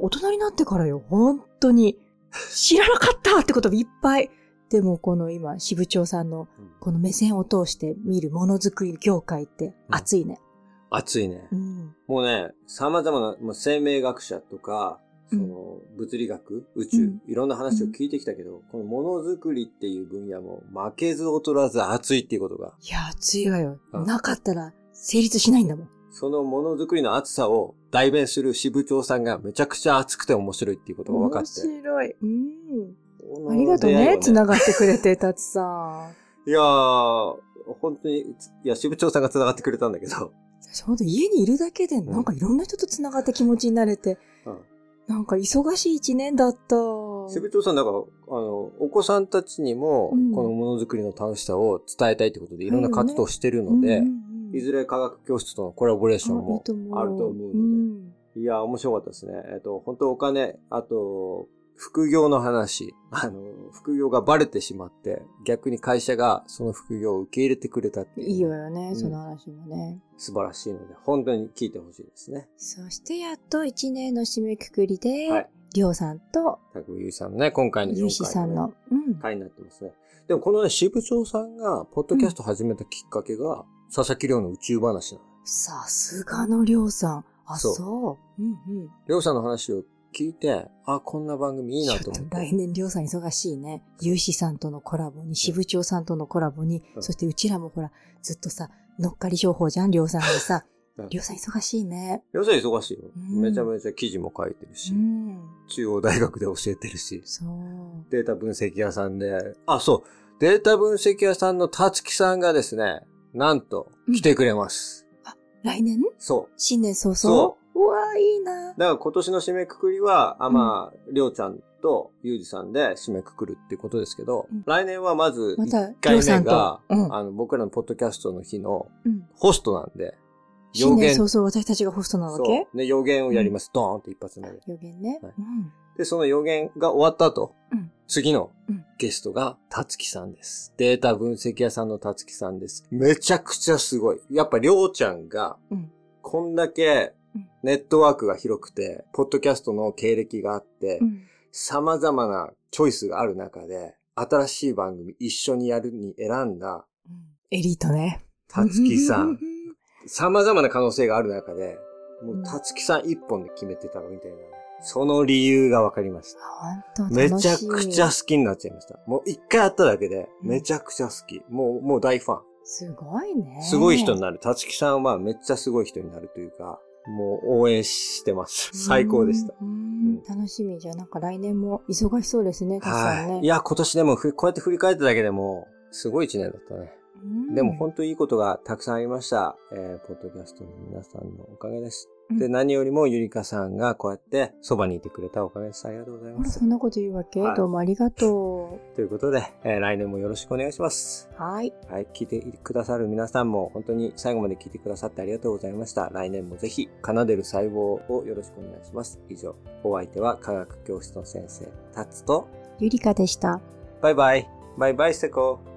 大人になってからよ、本当に、知らなかったってこといっぱい。でもこの今、支部長さんのうんこの目線を通して見るものづくり業界って熱いね。熱いね。うん。もうね、様々な、もう生命学者とか、その、物理学、宇宙、うんいろんな話を聞いてきたけど、このものづくりっていう分野も負けず劣らず熱いっていうことが、いや、熱いわよ。うんなかったら成立しないんだもん。そのものづくりの熱さを代弁する支部長さんがめちゃくちゃ熱くて面白いっていうことが分かって。面白い。うん。ありがとうね、繋がってくれて、たつさん。いやー、本当に、いや、支部長さんが繋がってくれたんだけど、私ほんと家にいるだけで、なんかいろんな人と繋がった気持ちになれて、うんなんか忙しい一年だった。支部長さん、だから、あの、お子さんたちにもうん、このものづくりの楽しさを伝えたいってことで、いろんな活動をしてるので、いずれ科学教室とのコラボレーションもあると思うので、ん。いや、面白かったですね。えっと、本当お金、あと、副業の話、あの、副業がバレてしまって、逆に会社がその副業を受け入れてくれたっていう。いいわよね、うんその話もね。素晴らしいので、本当に聞いてほしいですね。そしてやっと一年の締めくくりで、はいりょうさんとたくみゆいさんのね、今回のゆうしさんの、うん。回になってますね。でもこのね、支部長さんが、ポッドキャスト始めたきっかけが、佐々木亮の宇宙話なの。さすがのりょうさん。あ、そうそう。うんうん。亮さんの話を聞いて、あ、こんな番組いいなと思って。来年りょうさん忙しいね。ゆうしさんとのコラボに、支部長さんとのコラボに、うんそしてうちらもほら、ずっとさ、乗っかり情報じゃん、りょうさんにさうん。りょうさん忙しいね。亮さん忙しいよ。うんめちゃめちゃ記事も書いてるし、うん。中央大学で教えてるし、そう。データ分析屋さんで、あ、そう、データ分析屋さんのたつきさんがですね、なんと来てくれます。来年？そう。新年早々？そうわーいいなだから今年の締めくくりは、あ、まあ、りょうちゃんとゆうじさんで締めくくるっていうことですけど、うん来年はまずまた1回目が、うんあの、僕らのポッドキャストの日のうん。ホストなんで、新年早々私たちがホストなわそけう。で、予言をやります。ドーンって一発目で。予言ね。はいうん。で、その予言が終わった後、うん次のうんゲストがたつきさんです。データ分析屋さんのたつきさんです。めちゃくちゃすごい。やっぱりょうちゃんがうん、こんだけうんネットワークが広くて、ポッドキャストの経歴があってう、ん。様々なチョイスがある中で、新しい番組一緒にやるに選んだうんエリートね。たつきさ。う ん様々な可能性がある中で、もうんうたつきさん一本で決めてたみたいな。その理由が分かりました。めちゃくちゃ好きになっちゃいました。もう一回会っただけで、うんめちゃくちゃ好き。もう、もう大ファン。すごいね。すごい人になる。たつきさんはめっちゃすごい人になるというか、もう応援してます。最高でした。楽しみじゃ、なんか来年も忙しそうですね、ね。はい。いや、今年でもふこうやって振り返っただけでも、すごい一年だったね。うんでも本当いいことがたくさんありました。えー、ポッドキャストの皆さんのおかげです。うんで、何よりもゆりかさんがこうやってそばにいてくれたおかげです。ありがとうございますそ。んなこと言うわけ、はいどうもありがと ということで、えー来年もよろしくお願いします。う。はい。はい、聞いてくださる皆さんも本当に最後まで聞いてくださってありがとうございました。来年もぜひ奏でる細胞をよろしくお願いします。以上、お相手は科学教室の先生、タツと、ゆりかでした。バイバイ。バイバイ、セコ。